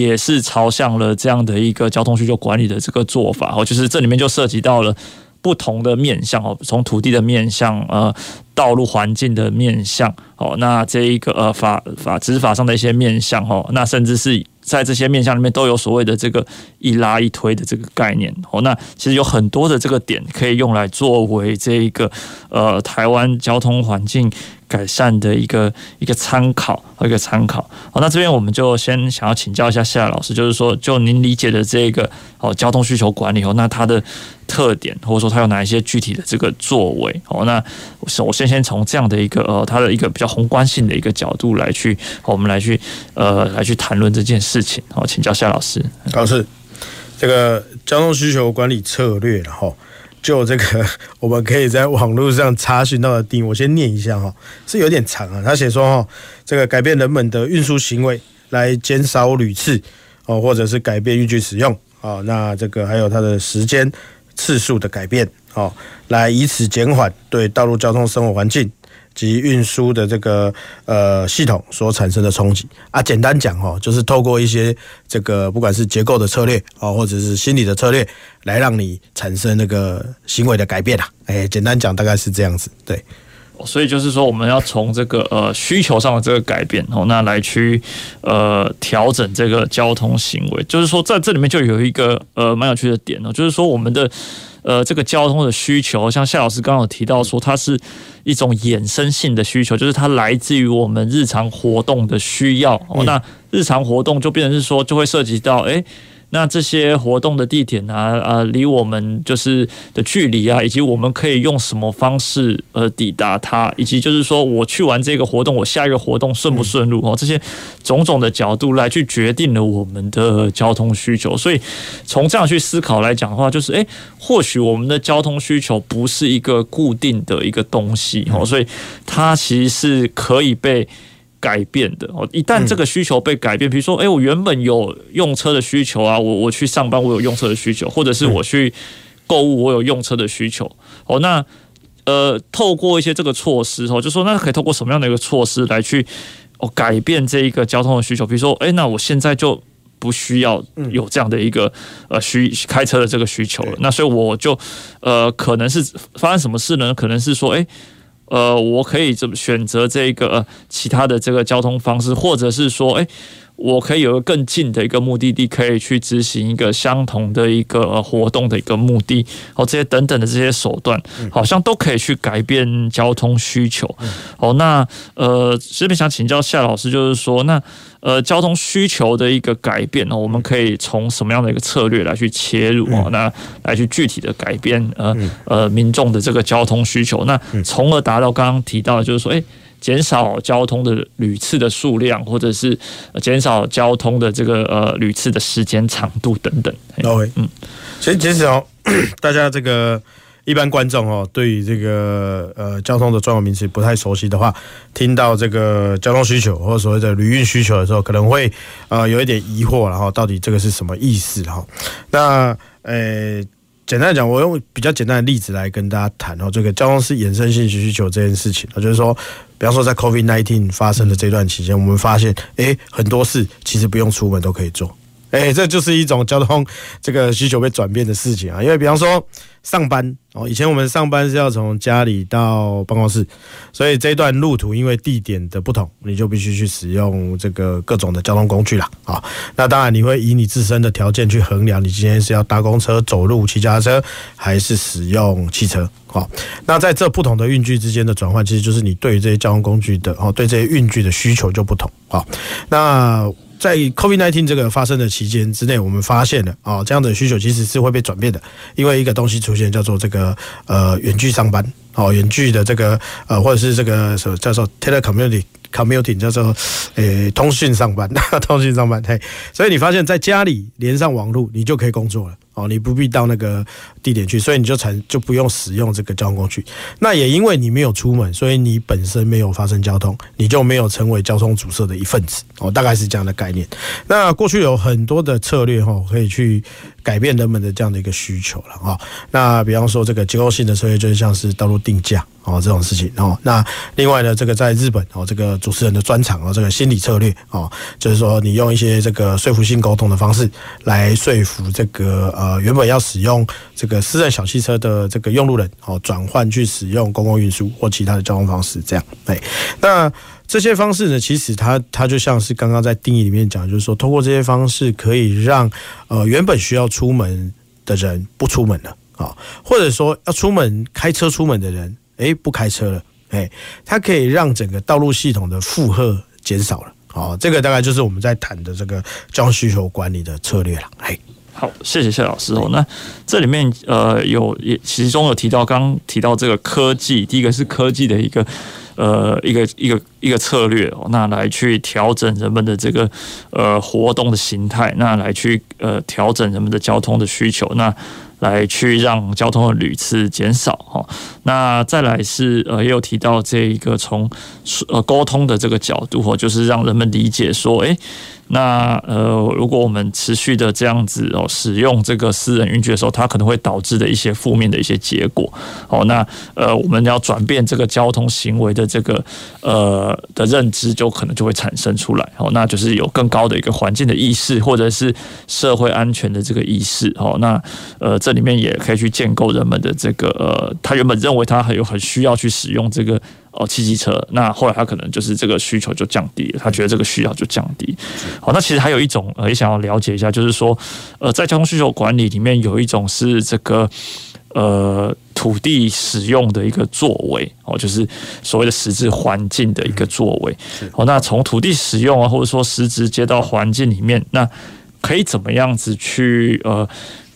也是朝向了这样的一个交通需求管理的这个做法哦，就是这里面就涉及到了。不同的面向哦，从土地的面向，呃，道路环境的面向，哦，那这一个呃法法执法上的一些面向哦，那甚至是在这些面向里面都有所谓的这个一拉一推的这个概念哦，那其实有很多的这个点可以用来作为这一个呃台湾交通环境改善的一个一个参考和一个参考。好，那这边我们就先想要请教一下夏老师，就是说就您理解的这个哦交通需求管理哦，那它的。特点，或者说它有哪一些具体的这个作为？哦，那首先先从这样的一个呃，它的一个比较宏观性的一个角度来去，我们来去呃来去谈论这件事情。好，请教夏老师。老师，这个交通需求管理策略，然后就这个 我们可以在网络上查询到的定义，我先念一下哈，是有点长啊。他写说哈，这个改变人们的运输行为来减少屡次哦，或者是改变运具使用啊，那这个还有它的时间。次数的改变，哦，来以此减缓对道路交通生活环境及运输的这个呃系统所产生的冲击啊。简单讲哦，就是透过一些这个不管是结构的策略哦，或者是心理的策略，来让你产生那个行为的改变啊。哎，简单讲大概是这样子，对。所以就是说，我们要从这个呃需求上的这个改变哦，那来去呃调整这个交通行为。就是说，在这里面就有一个呃蛮有趣的点哦，就是说我们的呃这个交通的需求，像夏老师刚刚有提到说，它是一种衍生性的需求，就是它来自于我们日常活动的需要哦。那日常活动就变成是说，就会涉及到哎。那这些活动的地点啊，啊，离我们就是的距离啊，以及我们可以用什么方式呃抵达它，以及就是说我去完这个活动，我下一个活动顺不顺路哦，这些种种的角度来去决定了我们的交通需求。所以从这样去思考来讲的话，就是诶，或许我们的交通需求不是一个固定的一个东西哦，所以它其实是可以被。改变的哦，一旦这个需求被改变，比如说，哎，我原本有用车的需求啊，我我去上班，我有用车的需求，或者是我去购物，我有用车的需求，哦，那呃，透过一些这个措施哦，就说那可以透过什么样的一个措施来去哦改变这一个交通的需求？比如说，哎，那我现在就不需要有这样的一个呃需开车的这个需求了。那所以我就呃可能是发生什么事呢？可能是说，哎，呃，我可以怎么选择这个、其他的这个交通方式，或者是说，哎。我可以有个更近的一个目的地，可以去执行一个相同的一个活动的一个目的，哦，这些等等的这些手段，好像都可以去改变交通需求。哦，那呃，这边想请教夏老师，就是说，那呃，交通需求的一个改变呢，我们可以从什么样的一个策略来去切入啊？那来去具体的改变呃呃民众的这个交通需求，那从而达到刚刚提到的，就是说，诶。减少交通的旅次的数量，或者是减少交通的这个呃旅次的时间长度等等。OK，嗯，其实其实哦，大家这个一般观众哦，对于这个呃交通的专有名词不太熟悉的话，听到这个交通需求或者所谓的旅运需求的时候，可能会呃有一点疑惑，然后到底这个是什么意思哈？那呃。简单讲，我用比较简单的例子来跟大家谈哦，这个交通是衍生性需求这件事情，就是说，比方说在 COVID nineteen 发生的这段期间，我们发现，诶，很多事其实不用出门都可以做。哎，这就是一种交通这个需求被转变的事情啊。因为比方说上班哦，以前我们上班是要从家里到办公室，所以这段路途因为地点的不同，你就必须去使用这个各种的交通工具啦。啊。那当然你会以你自身的条件去衡量，你今天是要搭公车、走路、骑脚踏车，还是使用汽车。好，那在这不同的运具之间的转换，其实就是你对于这些交通工具的哦，对这些运具的需求就不同。好，那。在 COVID-19 这个发生的期间之内，我们发现了啊，这样的需求其实是会被转变的，因为一个东西出现叫做这个呃远距上班，哦远距的这个呃或者是这个什么叫做 telecommuting commuting 叫做呃通讯上班，通讯上班嘿，所以你发现在家里连上网络，你就可以工作了。哦，你不必到那个地点去，所以你就才就不用使用这个交通工具。那也因为你没有出门，所以你本身没有发生交通，你就没有成为交通阻塞的一份子。哦，大概是这样的概念。那过去有很多的策略哈，可以去改变人们的这样的一个需求了哈。那比方说这个结构性的策略，就是像是道路定价哦这种事情哦。那另外呢，这个在日本哦，这个主持人的专场哦，这个心理策略哦，就是说你用一些这个说服性沟通的方式来说服这个。呃，原本要使用这个个私人小汽车的这个用路人，哦，转换去使用公共运输或其他的交通方式，这样，对。那这些方式呢，其实它它就像是刚刚在定义里面讲，就是说，通过这些方式可以让呃原本需要出门的人不出门了啊，或者说要出门开车出门的人，诶，不开车了，诶，它可以让整个道路系统的负荷减少了，哦，这个大概就是我们在谈的这个交通需求管理的策略了，嘿。好，谢谢谢老师哦。那这里面呃有也其中有提到，刚刚提到这个科技，第一个是科技的一个呃一个一个一个策略哦，那来去调整人们的这个呃活动的形态，那来去呃调整人们的交通的需求，那来去让交通的屡次减少哈。那再来是呃也有提到这一个从呃沟通的这个角度哦，就是让人们理解说，诶。那呃，如果我们持续的这样子哦，使用这个私人运具的时候，它可能会导致的一些负面的一些结果。哦，那呃，我们要转变这个交通行为的这个呃的认知，就可能就会产生出来。哦，那就是有更高的一个环境的意识，或者是社会安全的这个意识。哦，那呃，这里面也可以去建构人们的这个呃，他原本认为他很有很需要去使用这个。哦，汽机车，那后来他可能就是这个需求就降低了，他觉得这个需要就降低。好，那其实还有一种呃，也想要了解一下，就是说，呃，在交通需求管理里面有一种是这个呃土地使用的一个作为哦，就是所谓的实质环境的一个作为。哦，那从土地使用啊，或者说实质接到环境里面，那可以怎么样子去呃？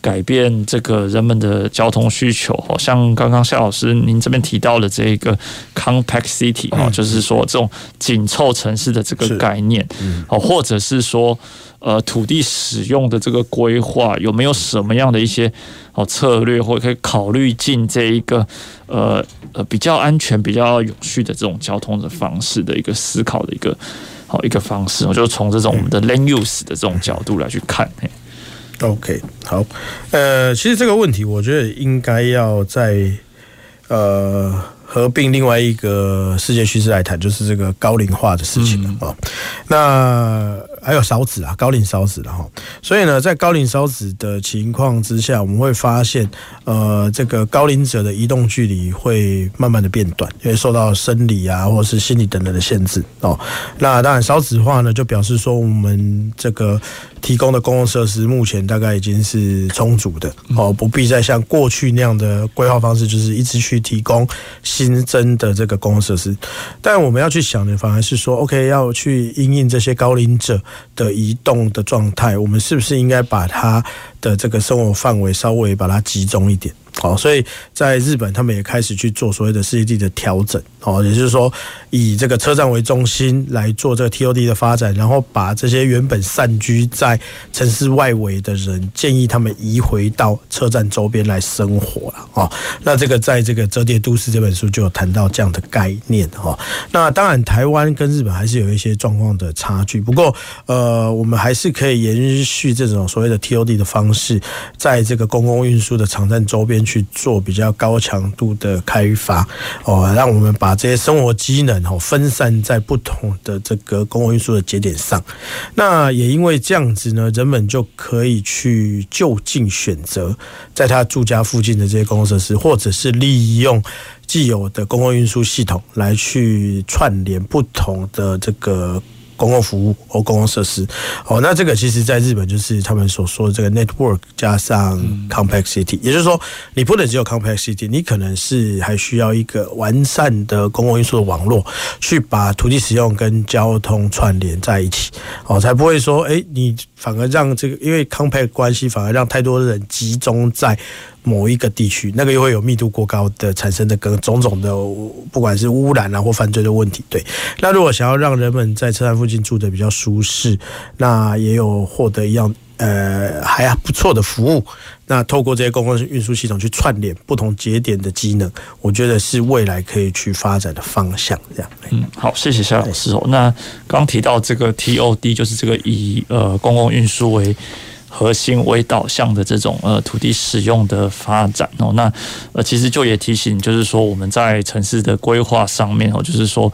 改变这个人们的交通需求，好像刚刚夏老师您这边提到的这个 compact city 哈，就是说这种紧凑城市的这个概念，哦，或者是说呃土地使用的这个规划有没有什么样的一些哦策略，或者可以考虑进这一个呃呃比较安全、比较有序的这种交通的方式的一个思考的一个好一个方式，我就从这种我们的 land use 的这种角度来去看。OK，好，呃，其实这个问题，我觉得应该要在呃合并另外一个世界趋势来谈，就是这个高龄化的事情了啊。那还有少子啊，高龄少子了哈，所以呢，在高龄少子的情况之下，我们会发现，呃，这个高龄者的移动距离会慢慢的变短，因为受到生理啊或者是心理等等的限制哦。那当然少子化呢，就表示说我们这个提供的公共设施目前大概已经是充足的哦，不必再像过去那样的规划方式，就是一直去提供新增的这个公共设施。但我们要去想的，反而是说，OK，要去因应这些高龄者的移动的状态，我们是不是应该把他的这个生活范围稍微把它集中一点？好，所以在日本，他们也开始去做所谓的世界地的调整，哦，也就是说，以这个车站为中心来做这个 TOD 的发展，然后把这些原本散居在城市外围的人，建议他们移回到车站周边来生活了，哦，那这个在这个《折叠都市》这本书就有谈到这样的概念，哈。那当然，台湾跟日本还是有一些状况的差距，不过，呃，我们还是可以延续这种所谓的 TOD 的方式，在这个公共运输的场站周边。去做比较高强度的开发哦，让我们把这些生活机能哦分散在不同的这个公共运输的节点上。那也因为这样子呢，人们就可以去就近选择在他住家附近的这些公共设施，或者是利用既有的公共运输系统来去串联不同的这个。公共服务或公共设施，哦，那这个其实在日本就是他们所说的这个 network 加上 complexity，也就是说，你不能只有 complexity，你可能是还需要一个完善的公共运输的网络，去把土地使用跟交通串联在一起，哦，才不会说，哎，你反而让这个因为 compact 关系，反而让太多的人集中在。某一个地区，那个又会有密度过高的产生的各种种的，不管是污染啊或犯罪的问题。对，那如果想要让人们在车站附近住得比较舒适，那也有获得一样呃还不错的服务。那透过这些公共运输系统去串联不同节点的机能，我觉得是未来可以去发展的方向。这样，嗯，好，谢谢夏老师哦。那刚提到这个 TOD，就是这个以呃公共运输为核心为导向的这种呃土地使用的发展哦，那呃其实就也提醒，就是说我们在城市的规划上面哦，就是说，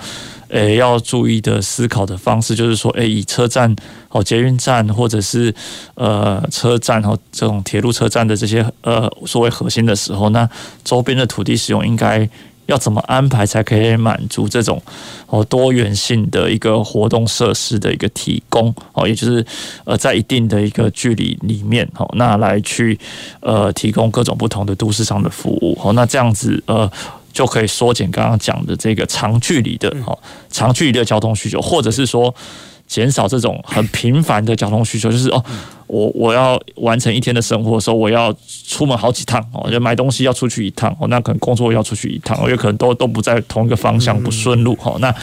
诶要注意的思考的方式，就是说，诶以车站哦捷运站或者是呃车站哦这种铁路车站的这些呃所谓核心的时候，那周边的土地使用应该。要怎么安排才可以满足这种哦多元性的一个活动设施的一个提供哦，也就是呃在一定的一个距离里面哦，那来去呃提供各种不同的都市上的服务哦，那这样子呃就可以缩减刚刚讲的这个长距离的哦长距离的交通需求，或者是说。减少这种很频繁的交通需求，就是哦，我我要完成一天的生活的时候，我要出门好几趟哦，就买东西要出去一趟哦，那可能工作要出去一趟，有可能都都不在同一个方向，不顺路哈。那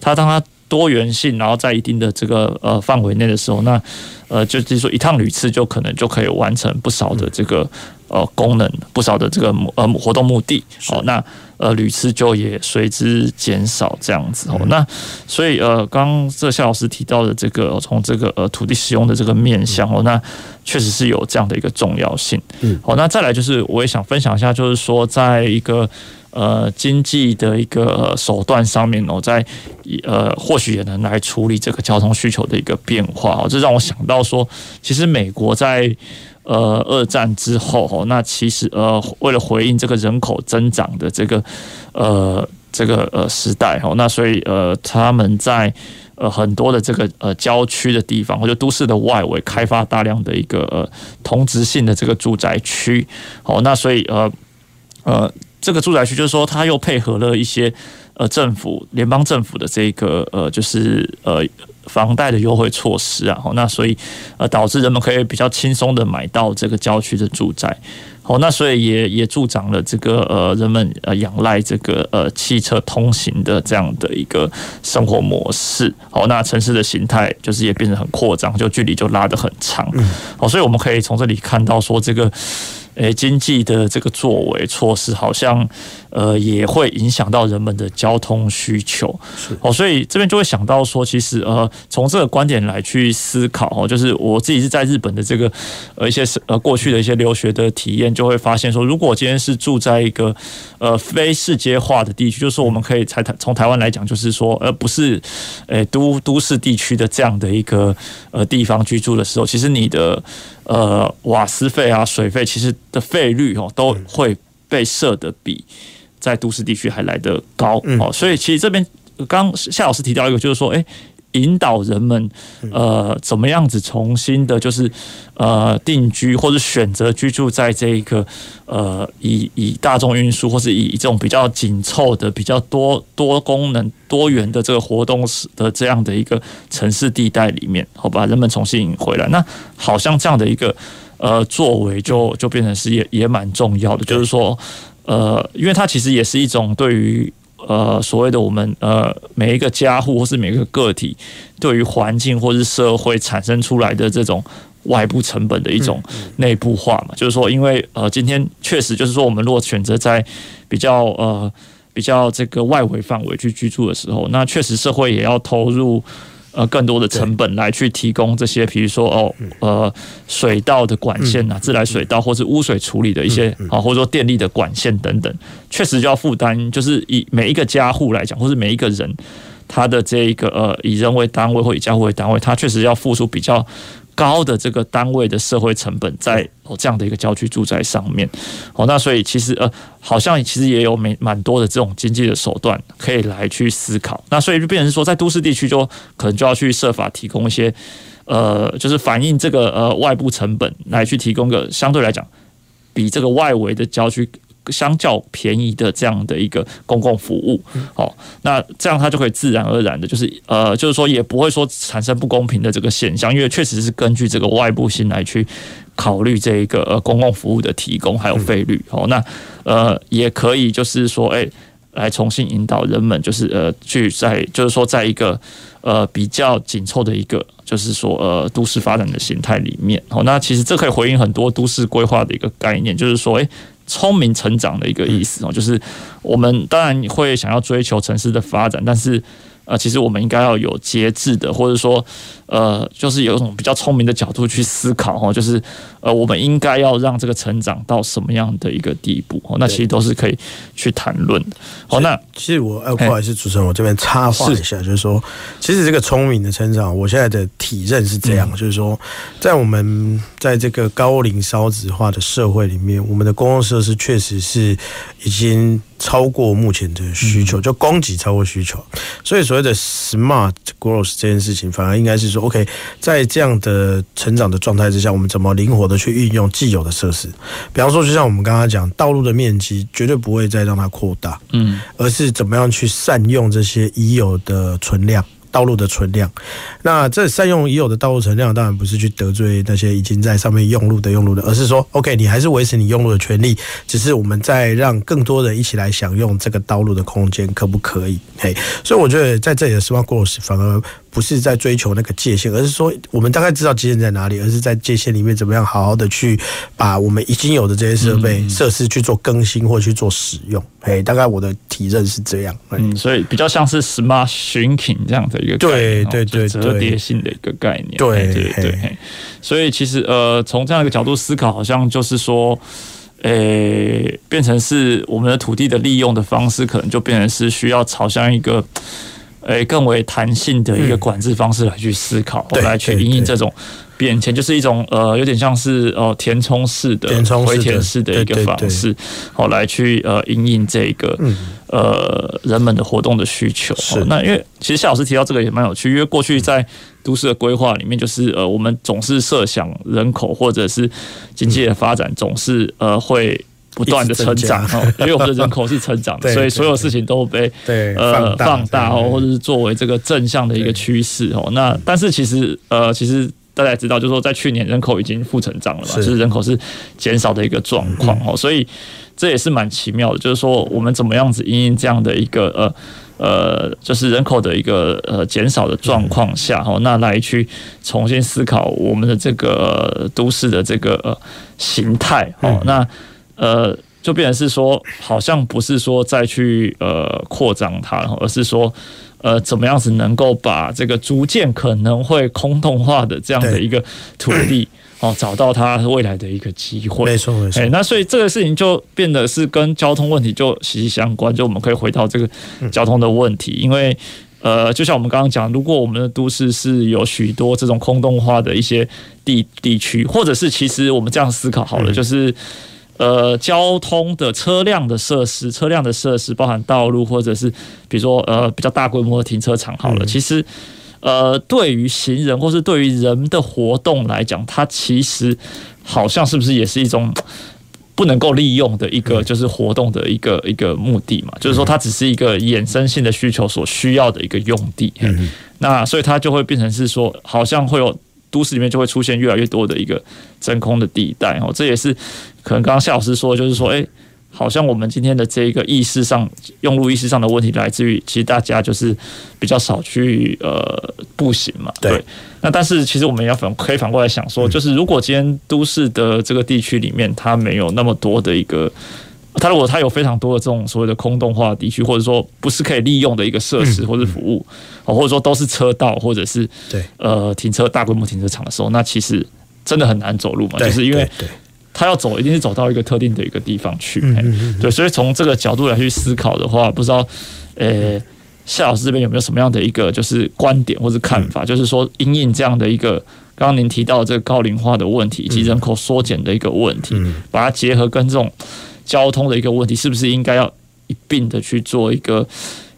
他当它多元性，然后在一定的这个呃范围内的时候，那呃就是说一趟旅次就可能就可以完成不少的这个呃功能，不少的这个呃活动目的哦。那呃，旅次就也随之减少，这样子哦。那所以呃，刚刚这夏老师提到的这个，从这个呃土地使用的这个面向哦，那确实是有这样的一个重要性。嗯，好，那再来就是我也想分享一下，就是说在一个呃经济的一个手段上面哦，在呃或许也能来处理这个交通需求的一个变化哦。这让我想到说，其实美国在。呃，二战之后，那其实呃，为了回应这个人口增长的这个呃这个呃时代，那所以呃，他们在呃很多的这个呃郊区的地方或者都市的外围开发大量的一个呃同质性的这个住宅区，好，那所以呃呃这个住宅区就是说，它又配合了一些呃政府联邦政府的这个呃就是呃。房贷的优惠措施啊，那所以呃导致人们可以比较轻松的买到这个郊区的住宅，好，那所以也也助长了这个呃人们呃仰赖这个呃汽车通行的这样的一个生活模式，好，那城市的形态就是也变得很扩张，就距离就拉得很长，好，所以我们可以从这里看到说这个。诶，经济的这个作为措施好像，呃，也会影响到人们的交通需求。哦，所以这边就会想到说，其实呃，从这个观点来去思考哦，就是我自己是在日本的这个呃一些呃过去的一些留学的体验，就会发现说，如果今天是住在一个呃非市街化的地区，就是说我们可以才从台湾来讲，就是说而不是诶都都市地区的这样的一个呃地方居住的时候，其实你的呃瓦斯费啊、水费，其实的费率哦都会被设的比在都市地区还来得高哦。所以其实这边刚夏老师提到一个，就是说，诶。引导人们，呃，怎么样子重新的，就是呃定居或者选择居住在这一个呃以以大众运输或是以这种比较紧凑的、比较多多功能、多元的这个活动的这样的一个城市地带里面，好把人们重新引回来。那好像这样的一个呃作为，就就变成是也也蛮重要的，就是说，呃，因为它其实也是一种对于。呃，所谓的我们呃，每一个家户或是每一个个体，对于环境或是社会产生出来的这种外部成本的一种内部化嘛，就是说，因为呃，今天确实就是说，我们如果选择在比较呃比较这个外围范围去居住的时候，那确实社会也要投入。呃，更多的成本来去提供这些，比如说哦，呃，水稻的管线啊，自来水道或是污水处理的一些啊，或者说电力的管线等等，确实就要负担，就是以每一个家户来讲，或是每一个人他的这一个呃，以人为单位或以家户为单位，他确实要付出比较。高的这个单位的社会成本在哦这样的一个郊区住宅上面哦，那所以其实呃好像其实也有蛮蛮多的这种经济的手段可以来去思考，那所以就变成说在都市地区就可能就要去设法提供一些呃就是反映这个呃外部成本来去提供个相对来讲比这个外围的郊区。相较便宜的这样的一个公共服务，好，那这样它就可以自然而然的，就是呃，就是说也不会说产生不公平的这个现象，因为确实是根据这个外部性来去考虑这一个呃公共服务的提供还有费率，好，那呃也可以就是说，哎，来重新引导人们，就是呃去在就是说在一个呃比较紧凑的一个就是说呃都市发展的形态里面，好，那其实这可以回应很多都市规划的一个概念，就是说，哎。聪明成长的一个意思哦，就是我们当然会想要追求城市的发展，但是。呃，其实我们应该要有节制的，或者说，呃，就是有一种比较聪明的角度去思考哦，就是呃，我们应该要让这个成长到什么样的一个地步？哦，那其实都是可以去谈论的。好，那其实我呃，不好意思，主持人，我这边插话一下，就是说，其实这个聪明的成长，我现在的体认是这样，就是说，在我们在这个高龄少子化的社会里面，我们的公共设施确实是已经。超过目前的需求，就供给超过需求，所以所谓的 smart growth 这件事情，反而应该是说，OK，在这样的成长的状态之下，我们怎么灵活的去运用既有的设施？比方说，就像我们刚刚讲，道路的面积绝对不会再让它扩大，嗯，而是怎么样去善用这些已有的存量。道路的存量，那这善用已有的道路存量，当然不是去得罪那些已经在上面用路的用路的，而是说，OK，你还是维持你用路的权利，只是我们在让更多人一起来享用这个道路的空间，可不可以？嘿，所以我觉得在这里的 Smart Growth 反而。不是在追求那个界限，而是说我们大概知道界限在哪里，而是在界限里面怎么样好好的去把我们已经有的这些设备设施去做更新或去做使用。哎，大概我的体认是这样。嗯，所以比较像是 smart shrinking 这样的一个对对对折叠性的一个概念。对对对。所以其实呃，从这样一个角度思考，好像就是说，诶，变成是我们的土地的利用的方式，可能就变成是需要朝向一个。诶，更为弹性的一个管制方式来去思考，嗯、来去因应这种变迁，就是一种呃，有点像是呃填充式的、回填式的一个方式，好来去呃因应这个呃人们的活动的需求。是那因为其实夏老师提到这个也蛮有趣，因为过去在都市的规划里面，就是呃我们总是设想人口或者是经济的发展总是呃会。不断的成长哦，因为我们的人口是成长的，所以所有事情都被呃放大哦，或者是作为这个正向的一个趋势哦。那但是其实呃，其实大家也知道，就是说在去年人口已经负成长了嘛，就是人口是减少的一个状况哦，所以这也是蛮奇妙的，就是说我们怎么样子因应这样的一个呃呃，就是人口的一个呃减少的状况下哦，那来去重新思考我们的这个都市的这个形态哦，那。呃，就变成是说，好像不是说再去呃扩张它，而是说呃怎么样子能够把这个逐渐可能会空洞化的这样的一个土地哦，找到它未来的一个机会。没错没错。那所以这个事情就变得是跟交通问题就息息相关。就我们可以回到这个交通的问题，因为呃，就像我们刚刚讲，如果我们的都市是有许多这种空洞化的一些地地区，或者是其实我们这样思考好了，就是。呃，交通的车辆的设施，车辆的设施包含道路，或者是比如说呃比较大规模的停车场。好了，其实呃对于行人或是对于人的活动来讲，它其实好像是不是也是一种 不能够利用的一个就是活动的一个一个目的嘛？就是说它只是一个衍生性的需求所需要的一个用地。嗯，那所以它就会变成是说，好像会有。都市里面就会出现越来越多的一个真空的地带哦，这也是可能刚刚夏老师说，就是说，哎，好像我们今天的这个意识上用路意识上的问题，来自于其实大家就是比较少去呃步行嘛，对。那但是其实我们也要反可以反过来想说，就是如果今天都市的这个地区里面，它没有那么多的一个。它如果它有非常多的这种所谓的空洞化的地区，或者说不是可以利用的一个设施或者服务，哦，或者说都是车道或者是对。呃停车大规模停车场的时候，那其实真的很难走路嘛，就是因为他要走一定是走到一个特定的一个地方去，对，所以从这个角度来去思考的话，不知道呃夏老师这边有没有什么样的一个就是观点或者看法，就是说因应这样的一个刚刚您提到的这个高龄化的问题以及人口缩减的一个问题，把它结合跟这种。交通的一个问题，是不是应该要一并的去做一个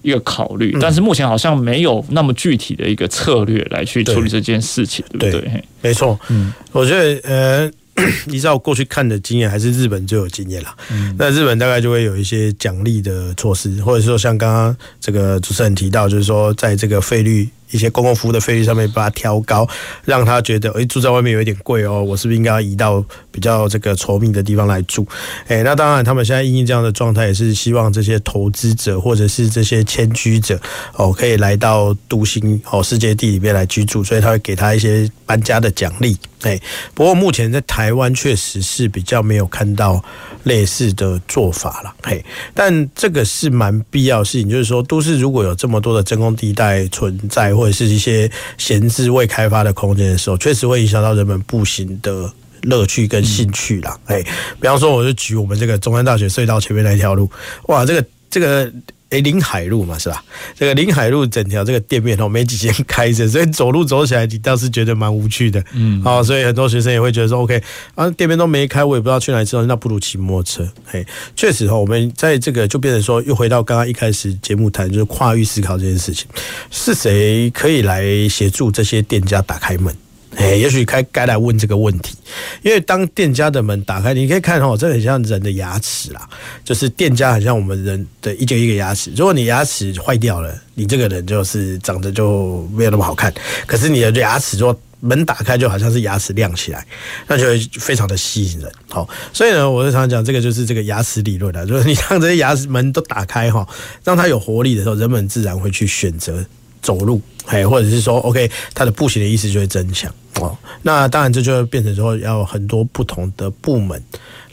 一个考虑？但是目前好像没有那么具体的一个策略来去处理这件事情，对，对不对？没错，嗯，我觉得呃，依照过去看的经验，还是日本最有经验啦。嗯，那日本大概就会有一些奖励的措施，或者说像刚刚这个主持人提到，就是说在这个费率。一些公共服务的费率上面把它调高，让他觉得诶、住在外面有一点贵哦，我是不是应该要移到比较这个稠密的地方来住？诶、那当然，他们现在因应这样的状态，也是希望这些投资者或者是这些迁居者哦，可以来到都心哦世界地里面来居住，所以他会给他一些搬家的奖励。哎，不过目前在台湾确实是比较没有看到类似的做法了。嘿，但这个是蛮必要的事情，就是说，都市如果有这么多的真空地带存在，或者是一些闲置未开发的空间的时候，确实会影响到人们步行的乐趣跟兴趣啦。哎，比方说，我就举我们这个中山大学隧道前面那一条路，哇，这个这个。诶，临海路嘛，是吧？这个临海路整条这个店面哦，没几间开着，所以走路走起来，你倒是觉得蛮无趣的。嗯，哦，所以很多学生也会觉得说，OK，啊，店面都没开，我也不知道去哪里吃，那不如骑摩托车。嘿，确实哈，我们在这个就变成说，又回到刚刚一开始节目谈，就是跨域思考这件事情，是谁可以来协助这些店家打开门？哎，也许该该来问这个问题，因为当店家的门打开，你可以看哦，这很像人的牙齿啦，就是店家很像我们人的一个一个牙齿。如果你牙齿坏掉了，你这个人就是长得就没有那么好看。可是你的牙齿，如果门打开，就好像是牙齿亮起来，那就会非常的吸引人。好，所以呢，我就常常讲，这个就是这个牙齿理论啦，就是你 让这些牙齿门都打开哈，让它有活力的时候，人们自然会去选择走路。嘿，或者是说，OK，他的步行的意识就会增强哦。那当然，这就会变成说，要很多不同的部门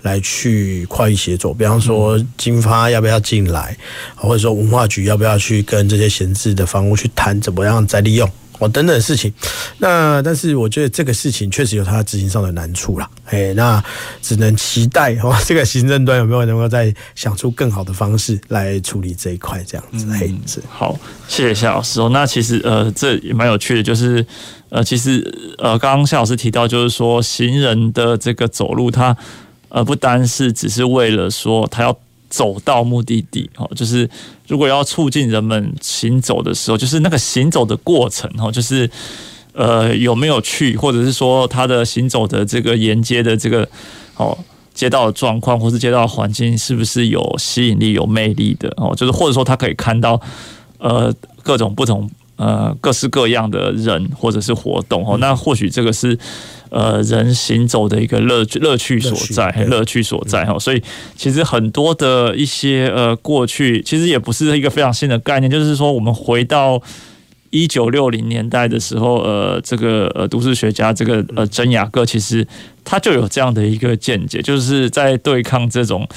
来去跨域协作。比方说，经发要不要进来，或者说文化局要不要去跟这些闲置的房屋去谈怎么样再利用。哦，等等的事情，那但是我觉得这个事情确实有它执行上的难处啦。哎，那只能期待哦，这个行政端有没有能够再想出更好的方式来处理这一块，这样子。嘿、嗯，是好，谢谢夏老师哦。那其实呃，这也蛮有趣的，就是呃，其实呃，刚刚夏老师提到，就是说行人的这个走路，他呃，不单是只是为了说他要。走到目的地，哦，就是如果要促进人们行走的时候，就是那个行走的过程，哦，就是呃有没有去，或者是说他的行走的这个沿街的这个哦街道的状况，或是街道的环境是不是有吸引力、有魅力的哦，就是或者说他可以看到呃各种不同呃各式各样的人或者是活动哦，那或许这个是。呃，人行走的一个乐趣乐趣所在，乐趣所在哈。所以其实很多的一些呃过去，其实也不是一个非常新的概念，就是说我们回到一九六零年代的时候，呃，这个呃都市学家这个呃真雅各其实他就有这样的一个见解，就是在对抗这种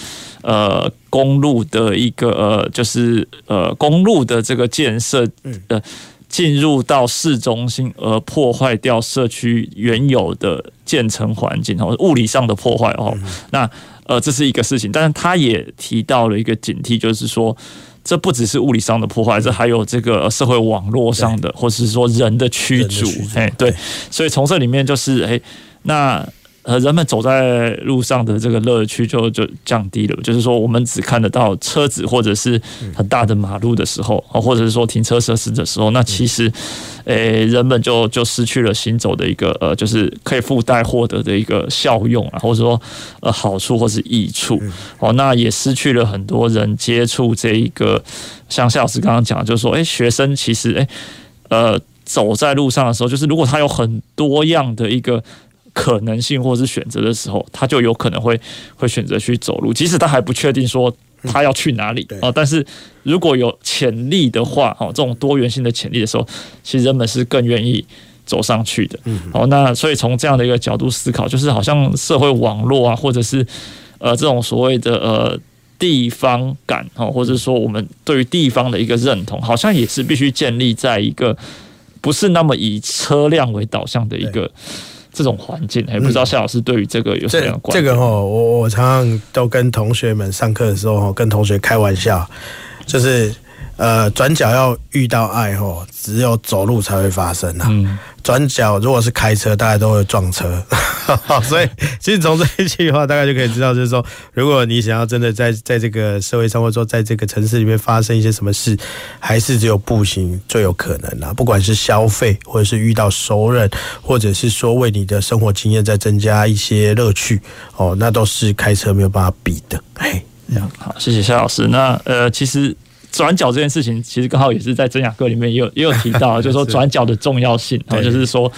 呃公路的一个呃就是呃公路的这个建设呃进入到市中心而破坏掉社区原有的建成环境哦，物理上的破坏哦，那呃这是一个事情，但是他也提到了一个警惕，就是说。这不只是物理上的破坏，这还有这个社会网络上的，或是说人的驱逐。哎，对，所以从这里面就是，哎，那。呃，人们走在路上的这个乐趣就就降低了，就是说，我们只看得到车子或者是很大的马路的时候，或者是说停车设施的时候，那其实，诶，人们就就失去了行走的一个呃，就是可以附带获得的一个效用啊，或者说呃好处或是益处。哦，那也失去了很多人接触这一个，像夏老师刚刚讲，就是说，诶，学生其实，诶，呃，走在路上的时候，就是如果他有很多样的一个。可能性或是选择的时候，他就有可能会会选择去走路，即使他还不确定说他要去哪里啊、嗯。但是如果有潜力的话，哦，这种多元性的潜力的时候，其实人们是更愿意走上去的。好，那所以从这样的一个角度思考，就是好像社会网络啊，或者是呃这种所谓的呃地方感哦，或者说我们对于地方的一个认同，好像也是必须建立在一个不是那么以车辆为导向的一个。这种环境，也不知道夏老师对于这个有什么样的观点？这个哈，我我常常都跟同学们上课的时候，跟同学开玩笑，就是。呃，转角要遇到爱吼，只有走路才会发生呐、啊。嗯，转角如果是开车，大家都会撞车。所以，其实从这一句话，大概就可以知道，就是说，如果你想要真的在在这个社会上，或者说在这个城市里面发生一些什么事，还是只有步行最有可能啦。不管是消费，或者是遇到熟人，或者是说为你的生活经验再增加一些乐趣，哦，那都是开车没有办法比的。嘿，这样好，谢谢夏老师。那呃，其实。转角这件事情，其实刚好也是在真雅歌里面也有也有提到，就是说转角的重要性，然后就是说，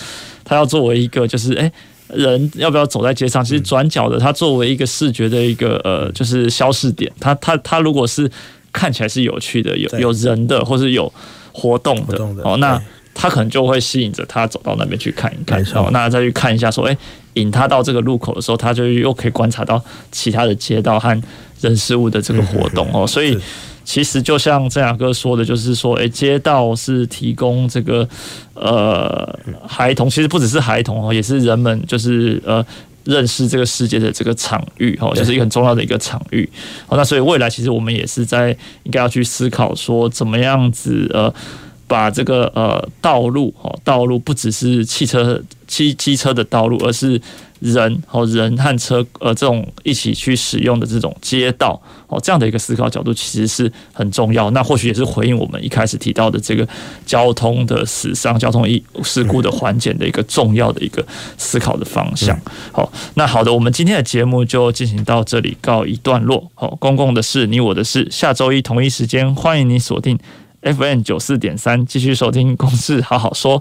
它要作为一个就是哎，人要不要走在街上？其实转角的它作为一个视觉的一个呃，就是消失点，它它它如果是看起来是有趣的，有有人的，或是有活动的哦，那他可能就会吸引着他走到那边去看一看，哦，那再去看一下说，哎，引他到这个路口的时候，他就又可以观察到其他的街道和人事物的这个活动哦，所以。其实就像郑雅哥说的，就是说，诶，街道是提供这个呃孩童，其实不只是孩童哦，也是人们就是呃认识这个世界的这个场域哦，就是一个很重要的一个场域。哦，那所以未来其实我们也是在应该要去思考说，怎么样子呃把这个呃道路哦，道路不只是汽车、汽机车的道路，而是。人和人和车呃这种一起去使用的这种街道哦，这样的一个思考角度其实是很重要。那或许也是回应我们一开始提到的这个交通的死伤、交通事故的缓解的一个重要的一个思考的方向。好，那好的，我们今天的节目就进行到这里告一段落。好，公共的事，你我的事，下周一同一时间，欢迎你锁定 FM 九四点三，继续收听《公事好好说》。